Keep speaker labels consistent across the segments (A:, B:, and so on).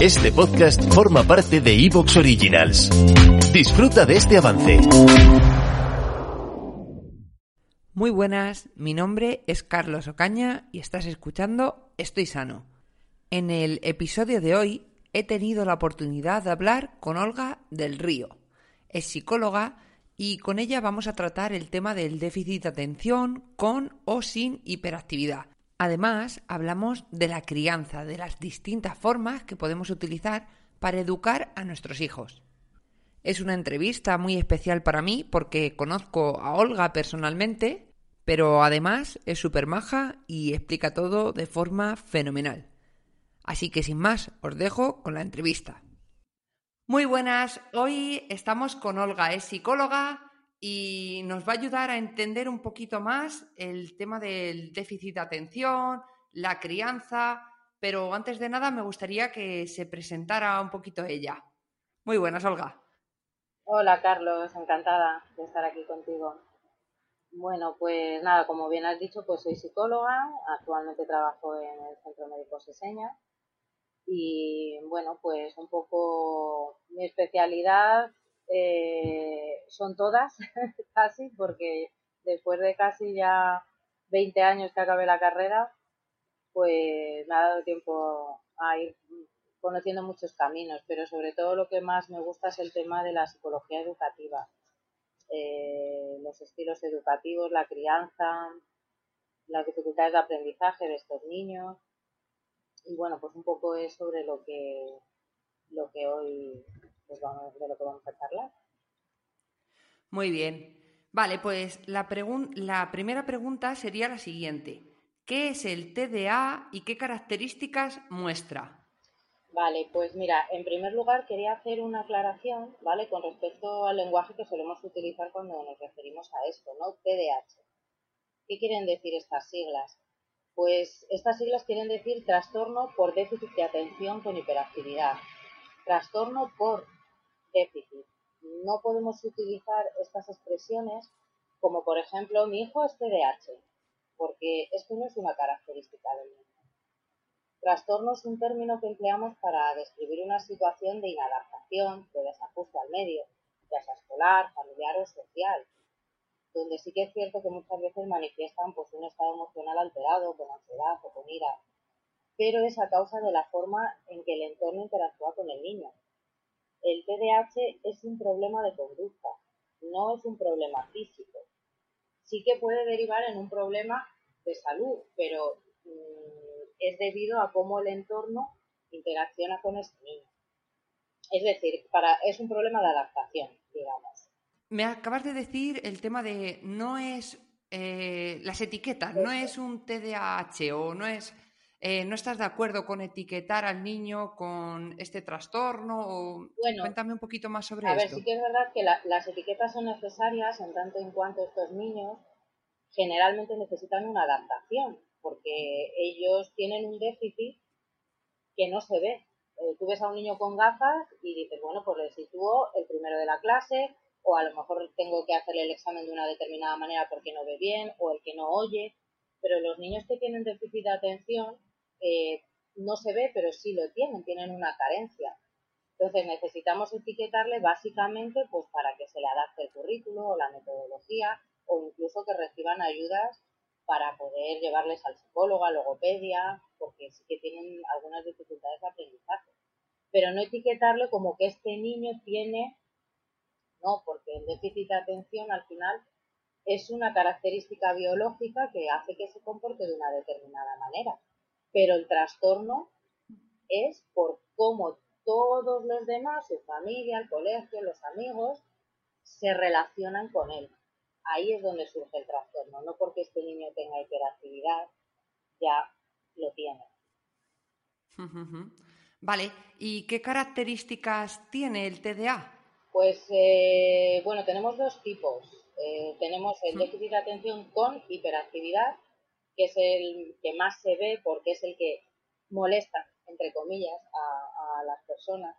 A: Este podcast forma parte de Evox Originals. Disfruta de este avance.
B: Muy buenas, mi nombre es Carlos Ocaña y estás escuchando Estoy Sano. En el episodio de hoy he tenido la oportunidad de hablar con Olga del Río. Es psicóloga y con ella vamos a tratar el tema del déficit de atención con o sin hiperactividad. Además, hablamos de la crianza, de las distintas formas que podemos utilizar para educar a nuestros hijos. Es una entrevista muy especial para mí porque conozco a Olga personalmente, pero además es súper maja y explica todo de forma fenomenal. Así que sin más, os dejo con la entrevista. Muy buenas, hoy estamos con Olga, es psicóloga y nos va a ayudar a entender un poquito más el tema del déficit de atención, la crianza, pero antes de nada me gustaría que se presentara un poquito ella. Muy buenas, Olga.
C: Hola Carlos, encantada de estar aquí contigo. Bueno, pues nada, como bien has dicho, pues soy psicóloga, actualmente trabajo en el Centro Médico Seseña y bueno, pues un poco mi especialidad eh, son todas, casi, porque después de casi ya 20 años que acabé la carrera, pues me ha dado tiempo a ir conociendo muchos caminos, pero sobre todo lo que más me gusta es el tema de la psicología educativa, eh, los estilos educativos, la crianza, las dificultades de aprendizaje de estos niños. Y bueno, pues un poco es sobre lo que lo que hoy pues vamos, de lo que vamos a charlar.
B: Muy bien. Vale, pues la, la primera pregunta sería la siguiente. ¿Qué es el TDA y qué características muestra?
C: Vale, pues mira, en primer lugar quería hacer una aclaración, ¿vale? Con respecto al lenguaje que solemos utilizar cuando nos referimos a esto, ¿no? TDAH. ¿Qué quieren decir estas siglas? Pues estas siglas quieren decir trastorno por déficit de atención con hiperactividad, trastorno por No podemos utilizar estas expresiones como, por ejemplo, mi hijo es TDAH, porque esto no es una característica del niño. Trastorno es un término que empleamos para describir una situación de inadaptación, de desajuste al medio, ya sea escolar, familiar o social, donde sí que es cierto que muchas veces manifiestan pues, un estado emocional alterado, con ansiedad o con ira, pero es a causa de la forma en que el entorno interactúa con el niño. El TDAH es un problema de conducta, no es un problema físico. Sí que puede derivar en un problema de salud, pero es debido a cómo el entorno interacciona con este niño. Es decir, para, es un problema de adaptación, digamos.
B: Me acabas de decir el tema de no es eh, las etiquetas, no es un TDAH o no es eh, no estás de acuerdo con etiquetar al niño con este trastorno o cuéntame un poquito más sobre
C: esto.
B: A
C: ver, sí que es verdad que las etiquetas son necesarias en tanto en cuanto estos niños generalmente necesitan una adaptación porque ellos tienen un déficit que no se ve. Eh, tú ves a un niño con gafas y dices, bueno, pues le sitúo el primero de la clase, o a lo mejor tengo que hacerle el examen de una determinada manera porque no ve bien, o el que no oye. Pero los niños que tienen déficit de atención eh, no se ve, pero sí lo tienen, tienen una carencia. Entonces necesitamos etiquetarle básicamente pues para que se le adapte el currículo o la metodología o incluso que reciban ayudas para poder llevarles al psicólogo, a logopedia, porque sí que tienen algunas dificultades de aprendizaje. Pero no etiquetarle como que este niño tiene, no, porque el déficit de atención al final es una característica biológica que hace que se comporte de una determinada manera. Pero el trastorno es por cómo todos los demás, su familia, el colegio, los amigos, se relacionan con él ahí es donde surge el trastorno, no porque este niño tenga hiperactividad, ya lo tiene.
B: Vale, ¿y qué características tiene el TDA?
C: Pues eh, bueno, tenemos dos tipos. Eh, tenemos el déficit de atención con hiperactividad, que es el que más se ve porque es el que molesta, entre comillas, a, las personas,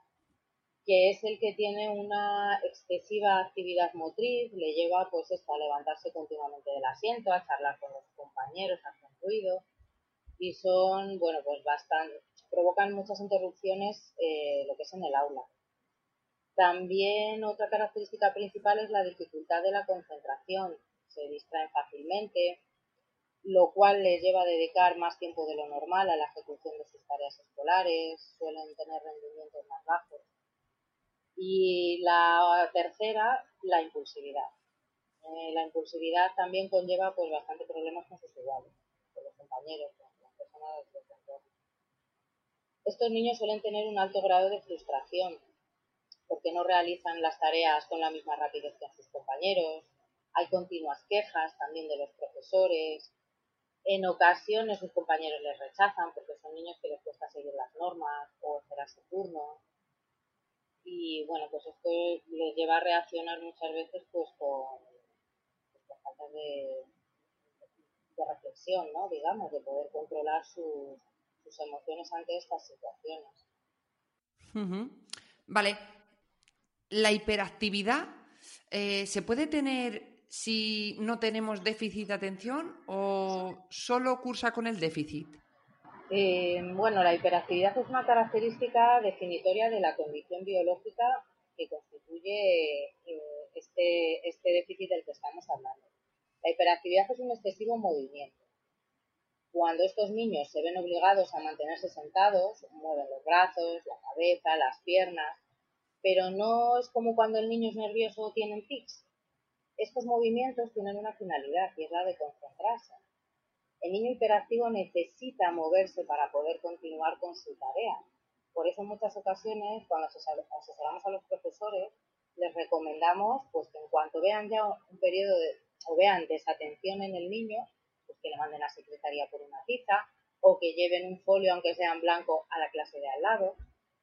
C: que es el que tiene una excesiva actividad motriz, le lleva pues esto a levantarse continuamente del asiento, a charlar con los compañeros, a hacer ruido, y son, bueno, pues bastante, provocan muchas interrupciones eh, lo que es en el aula. También otra característica principal es la dificultad de la concentración. Se distraen fácilmente, lo cual les lleva a dedicar más tiempo de lo normal a la ejecución de sus tareas escolares, suelen tener rendimientos más bajos. Y la tercera, la impulsividad. Eh, la impulsividad también conlleva pues bastante problemas con sus iguales, con los compañeros, con las personas de su entorno. Estos niños suelen tener un alto grado de frustración, porque no realizan las tareas con la misma rapidez que sus compañeros. Hay continuas quejas también de los profesores. En ocasiones sus compañeros les rechazan porque son niños que les cuesta seguir las normas o esperar su turno. Y bueno, pues esto les lleva a reaccionar muchas veces pues con, falta de, reflexión, ¿no? Digamos, de poder controlar sus, emociones ante estas situaciones.
B: Vale, la hiperactividad eh, se puede tener si no tenemos déficit de atención o solo cursa con el déficit?
C: Eh, bueno, la hiperactividad es una característica definitoria de la condición biológica que constituye eh, este, este déficit del que estamos hablando. La hiperactividad es un excesivo movimiento. Cuando estos niños se ven obligados a mantenerse sentados, mueven los brazos, la cabeza, las piernas, pero no es como cuando el niño es nervioso o tienen tics. Estos movimientos tienen una finalidad y es la de concentrarse. El niño hiperactivo necesita moverse para poder continuar con su tarea. Por eso en muchas ocasiones, cuando asesoramos a los profesores, les recomendamos pues, que en cuanto vean ya un periodo de, o vean desatención en el niño, pues que le manden a la secretaría por una tiza o que lleven un folio, aunque sea en blanco, a la clase de al lado,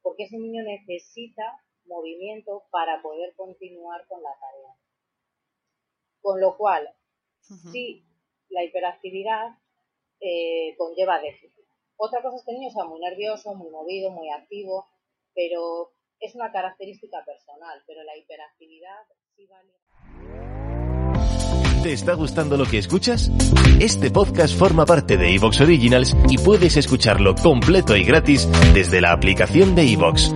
C: porque ese niño necesita movimiento para poder continuar con la tarea. Con lo cual, si la hiperactividad eh, conlleva déficit. Otra cosa es que el niño sea muy nervioso, muy movido, muy activo, pero es una característica personal, pero la hiperactividad sí vale.
A: ¿Te está gustando lo que escuchas? Este podcast forma parte de Evox Originals y puedes escucharlo completo y gratis desde la aplicación de Evox.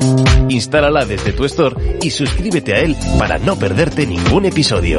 A: Instálala desde tu store y suscríbete a él para no perderte ningún episodio.